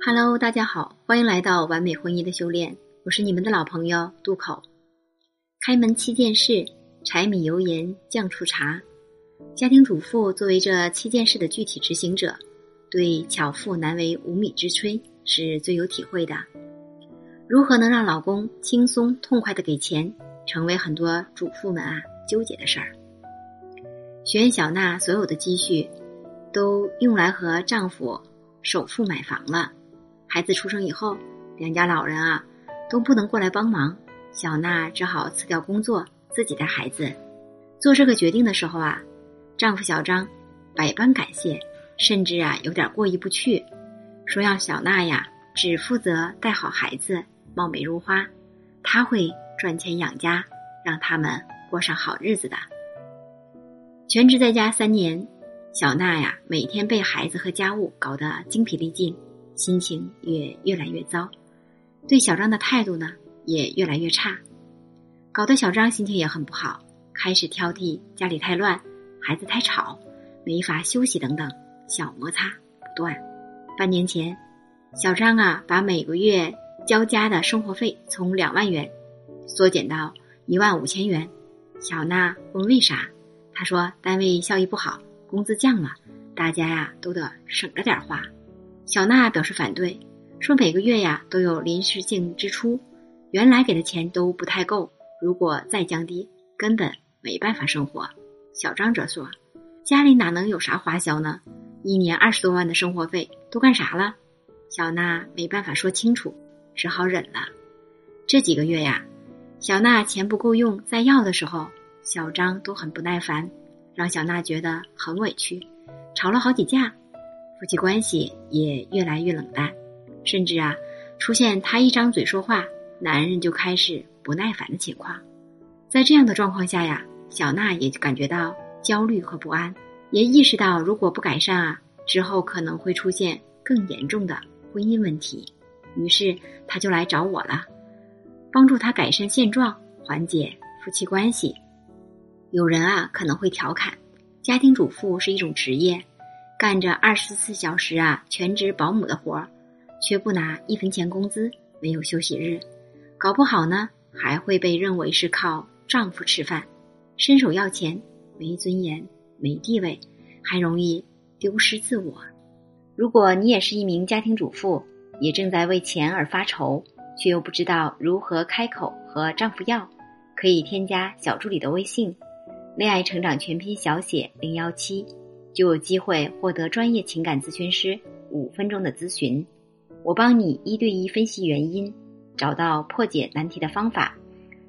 Hello，大家好，欢迎来到完美婚姻的修炼，我是你们的老朋友渡口。开门七件事，柴米油盐酱醋茶。家庭主妇作为这七件事的具体执行者，对巧妇难为无米之炊是最有体会的。如何能让老公轻松痛快的给钱，成为很多主妇们啊纠结的事儿。学员小娜所有的积蓄，都用来和丈夫首付买房了。孩子出生以后，两家老人啊都不能过来帮忙，小娜只好辞掉工作，自己带孩子。做这个决定的时候啊，丈夫小张百般感谢，甚至啊有点过意不去，说要小娜呀只负责带好孩子，貌美如花，他会赚钱养家，让他们过上好日子的。全职在家三年，小娜呀每天被孩子和家务搞得精疲力尽。心情也越来越糟，对小张的态度呢也越来越差，搞得小张心情也很不好，开始挑剔家里太乱，孩子太吵，没法休息等等小摩擦不断。半年前，小张啊把每个月交家的生活费从两万元缩减到一万五千元。小娜问为啥，他说单位效益不好，工资降了，大家呀都得省着点花。小娜表示反对，说每个月呀都有临时性支出，原来给的钱都不太够，如果再降低，根本没办法生活。小张则说，家里哪能有啥花销呢？一年二十多万的生活费都干啥了？小娜没办法说清楚，只好忍了。这几个月呀，小娜钱不够用，再要的时候，小张都很不耐烦，让小娜觉得很委屈，吵了好几架。夫妻关系也越来越冷淡，甚至啊，出现他一张嘴说话，男人就开始不耐烦的情况。在这样的状况下呀，小娜也感觉到焦虑和不安，也意识到如果不改善啊，之后可能会出现更严重的婚姻问题。于是她就来找我了，帮助她改善现状，缓解夫妻关系。有人啊可能会调侃，家庭主妇是一种职业。干着二十四小时啊，全职保姆的活儿，却不拿一分钱工资，没有休息日，搞不好呢，还会被认为是靠丈夫吃饭，伸手要钱，没尊严，没地位，还容易丢失自我。如果你也是一名家庭主妇，也正在为钱而发愁，却又不知道如何开口和丈夫要，可以添加小助理的微信，恋爱成长全拼小写零幺七。就有机会获得专业情感咨询师五分钟的咨询，我帮你一对一分析原因，找到破解难题的方法，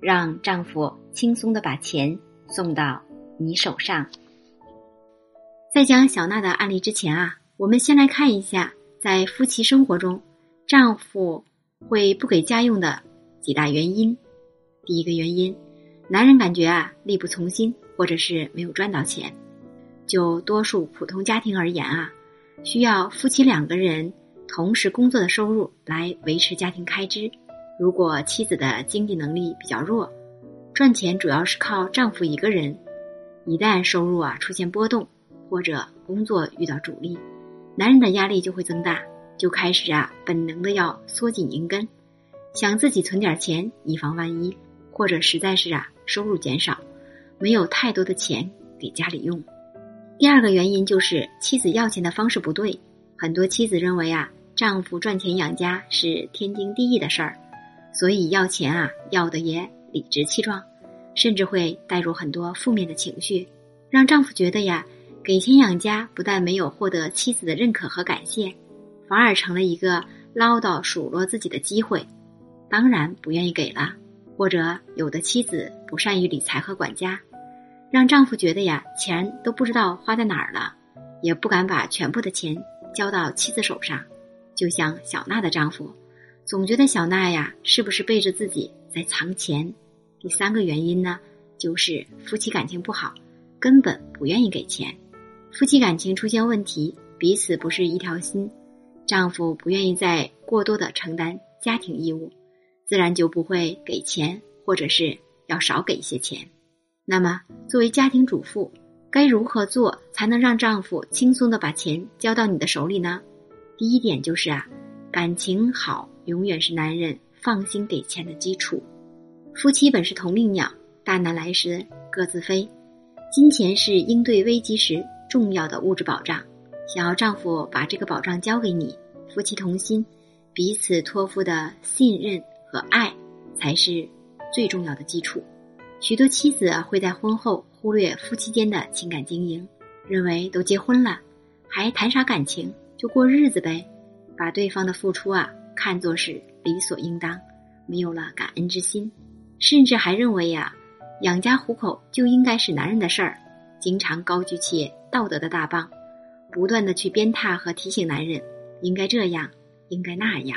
让丈夫轻松的把钱送到你手上。在讲小娜的案例之前啊，我们先来看一下在夫妻生活中，丈夫会不给家用的几大原因。第一个原因，男人感觉啊力不从心，或者是没有赚到钱。就多数普通家庭而言啊，需要夫妻两个人同时工作的收入来维持家庭开支。如果妻子的经济能力比较弱，赚钱主要是靠丈夫一个人，一旦收入啊出现波动，或者工作遇到阻力，男人的压力就会增大，就开始啊本能的要缩紧银根，想自己存点钱以防万一，或者实在是啊收入减少，没有太多的钱给家里用。第二个原因就是妻子要钱的方式不对，很多妻子认为啊，丈夫赚钱养家是天经地义的事儿，所以要钱啊要的也理直气壮，甚至会带入很多负面的情绪，让丈夫觉得呀，给钱养家不但没有获得妻子的认可和感谢，反而成了一个唠叨数落自己的机会，当然不愿意给了，或者有的妻子不善于理财和管家。让丈夫觉得呀，钱都不知道花在哪儿了，也不敢把全部的钱交到妻子手上。就像小娜的丈夫，总觉得小娜呀，是不是背着自己在藏钱？第三个原因呢，就是夫妻感情不好，根本不愿意给钱。夫妻感情出现问题，彼此不是一条心，丈夫不愿意再过多的承担家庭义务，自然就不会给钱，或者是要少给一些钱。那么，作为家庭主妇，该如何做才能让丈夫轻松的把钱交到你的手里呢？第一点就是啊，感情好永远是男人放心给钱的基础。夫妻本是同命鸟，大难来时各自飞。金钱是应对危机时重要的物质保障。想要丈夫把这个保障交给你，夫妻同心，彼此托付的信任和爱才是最重要的基础。许多妻子会在婚后忽略夫妻间的情感经营，认为都结婚了，还谈啥感情？就过日子呗，把对方的付出啊看作是理所应当，没有了感恩之心，甚至还认为呀，养家糊口就应该是男人的事儿，经常高举起道德的大棒，不断的去鞭挞和提醒男人应该这样，应该那样，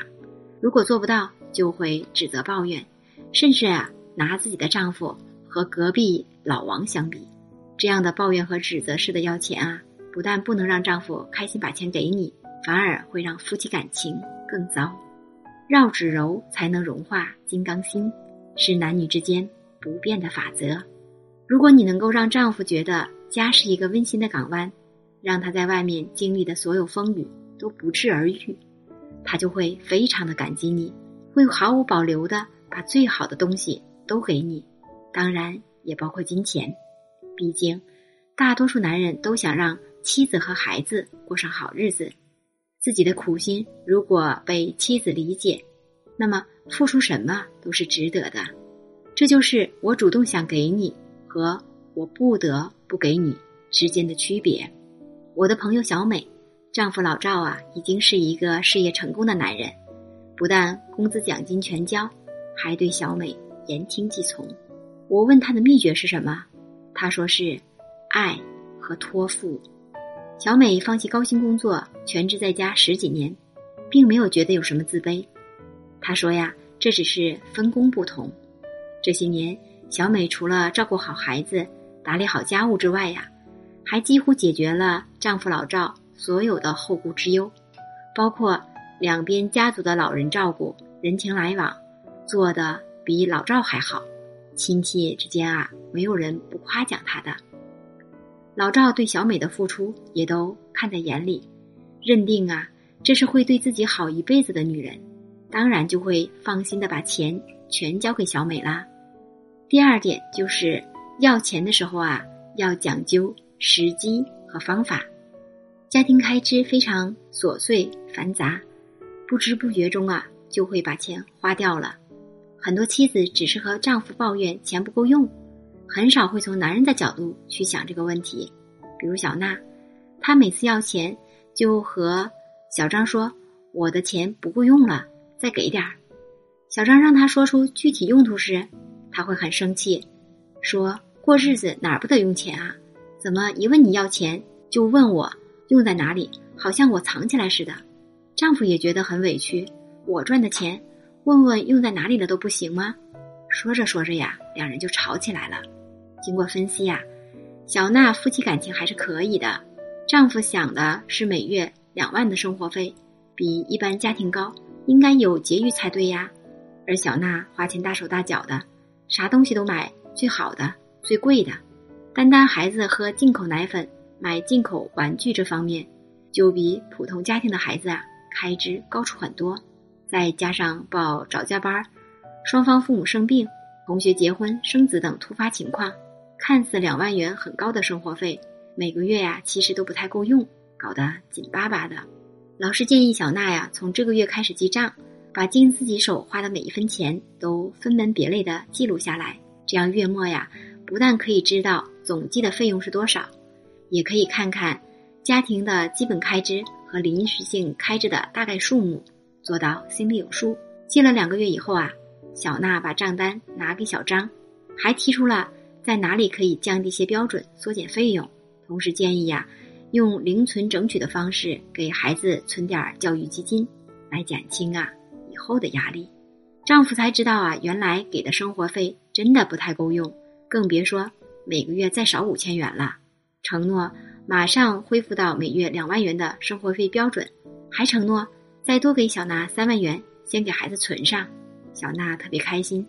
如果做不到，就会指责抱怨，甚至啊拿自己的丈夫和隔壁老王相比，这样的抱怨和指责式的要钱啊。不但不能让丈夫开心把钱给你，反而会让夫妻感情更糟。绕指柔才能融化金刚心，是男女之间不变的法则。如果你能够让丈夫觉得家是一个温馨的港湾，让他在外面经历的所有风雨都不治而愈，他就会非常的感激你，会毫无保留的把最好的东西都给你，当然也包括金钱。毕竟，大多数男人都想让。妻子和孩子过上好日子，自己的苦心如果被妻子理解，那么付出什么都是值得的。这就是我主动想给你和我不得不给你之间的区别。我的朋友小美，丈夫老赵啊，已经是一个事业成功的男人，不但工资奖金全交，还对小美言听计从。我问他的秘诀是什么，他说是爱和托付。小美放弃高薪工作，全职在家十几年，并没有觉得有什么自卑。她说呀，这只是分工不同。这些年，小美除了照顾好孩子、打理好家务之外呀，还几乎解决了丈夫老赵所有的后顾之忧，包括两边家族的老人照顾、人情来往，做的比老赵还好。亲戚之间啊，没有人不夸奖她的。老赵对小美的付出也都看在眼里，认定啊这是会对自己好一辈子的女人，当然就会放心的把钱全交给小美啦。第二点就是要钱的时候啊要讲究时机和方法，家庭开支非常琐碎繁杂，不知不觉中啊就会把钱花掉了。很多妻子只是和丈夫抱怨钱不够用。很少会从男人的角度去想这个问题，比如小娜，她每次要钱就和小张说：“我的钱不够用了，再给点儿。”小张让他说出具体用途时，他会很生气，说：“过日子哪儿不得用钱啊？怎么一问你要钱就问我用在哪里，好像我藏起来似的。”丈夫也觉得很委屈，我赚的钱问问用在哪里了都不行吗？说着说着呀，两人就吵起来了。经过分析呀，小娜夫妻感情还是可以的。丈夫想的是每月两万的生活费，比一般家庭高，应该有节余才对呀。而小娜花钱大手大脚的，啥东西都买最好的、最贵的。单单孩子喝进口奶粉、买进口玩具这方面，就比普通家庭的孩子啊开支高出很多。再加上报早教班，双方父母生病、同学结婚生子等突发情况。看似两万元很高的生活费，每个月呀其实都不太够用，搞得紧巴巴的。老师建议小娜呀，从这个月开始记账，把经自己手花的每一分钱都分门别类的记录下来。这样月末呀，不但可以知道总计的费用是多少，也可以看看家庭的基本开支和临时性开支的大概数目，做到心里有数。记了两个月以后啊，小娜把账单拿给小张，还提出了。在哪里可以降低些标准，缩减费用？同时建议呀，用零存整取的方式给孩子存点教育基金，来减轻啊以后的压力。丈夫才知道啊，原来给的生活费真的不太够用，更别说每个月再少五千元了。承诺马上恢复到每月两万元的生活费标准，还承诺再多给小娜三万元，先给孩子存上。小娜特别开心，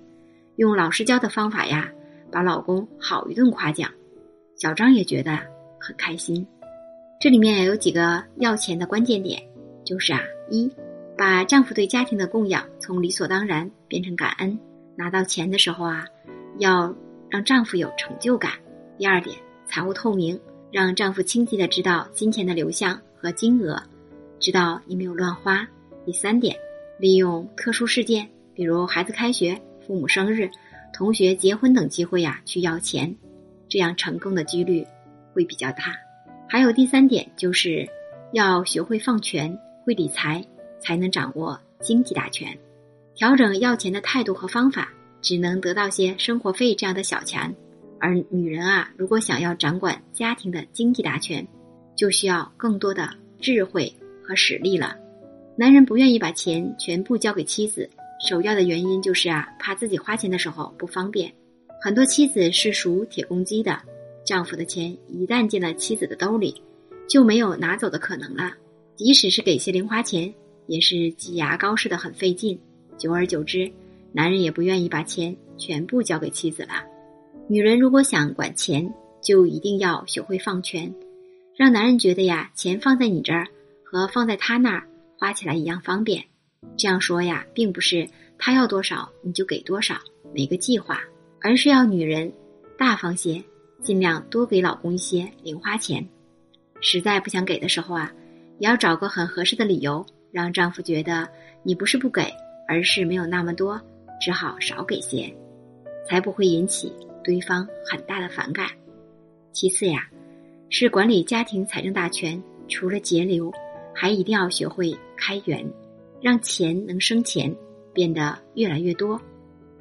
用老师教的方法呀。把老公好一顿夸奖，小张也觉得很开心。这里面有几个要钱的关键点，就是啊，一，把丈夫对家庭的供养从理所当然变成感恩。拿到钱的时候啊，要让丈夫有成就感。第二点，财务透明，让丈夫清晰的知道金钱的流向和金额，知道你没有乱花。第三点，利用特殊事件，比如孩子开学、父母生日、同学结婚等机会呀，去要钱，这样成功的几率会比较大。还有第三点，就是要学会放权，会理财，才能掌握经济大权。调整要钱的态度和方法，只能得到些生活费这样的小钱。而女人啊，如果想要掌管家庭的经济大权，就需要更多的智慧和实力了。男人不愿意把钱全部交给妻子，首要的原因就是啊，怕自己花钱的时候不方便。很多妻子是属铁公鸡的，丈夫的钱一旦进了妻子的兜里，就没有拿走的可能了。即使是给些零花钱，也是挤牙膏似的很费劲。久而久之，男人也不愿意把钱全部交给妻子了。女人如果想管钱，就一定要学会放权，让男人觉得呀，钱放在你这儿和放在他那儿花起来一样方便。这样说呀，并不是他要多少你就给多少，没个计划，而是要女人大方些，尽量多给老公一些零花钱。实在不想给的时候啊，也要找个很合适的理由，让丈夫觉得你不是不给。而是没有那么多，只好少给些，才不会引起对方很大的反感。其次呀，是管理家庭财政大权，除了节流，还一定要学会开源，让钱能生钱，变得越来越多。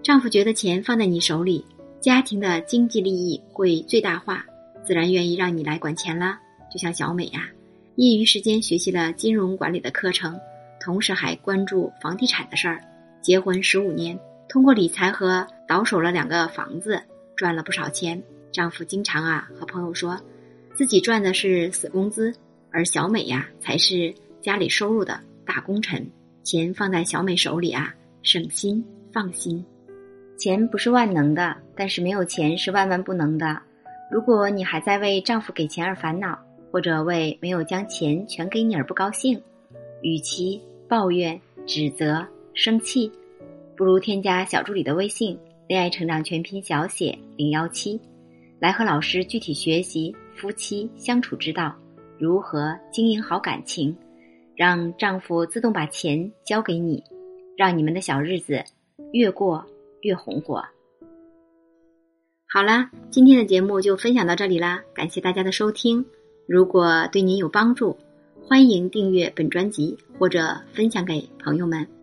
丈夫觉得钱放在你手里，家庭的经济利益会最大化，自然愿意让你来管钱啦。就像小美呀，业余时间学习了金融管理的课程。同时还关注房地产的事儿，结婚十五年，通过理财和倒手了两个房子，赚了不少钱。丈夫经常啊和朋友说，自己赚的是死工资，而小美呀才是家里收入的大功臣。钱放在小美手里啊，省心放心。钱不是万能的，但是没有钱是万万不能的。如果你还在为丈夫给钱而烦恼，或者为没有将钱全给你而不高兴，与其抱怨、指责、生气，不如添加小助理的微信“恋爱成长全拼小写零幺七”，来和老师具体学习夫妻相处之道，如何经营好感情，让丈夫自动把钱交给你，让你们的小日子越过越红火。好啦，今天的节目就分享到这里啦，感谢大家的收听。如果对您有帮助，欢迎订阅本专辑或者分享给朋友们。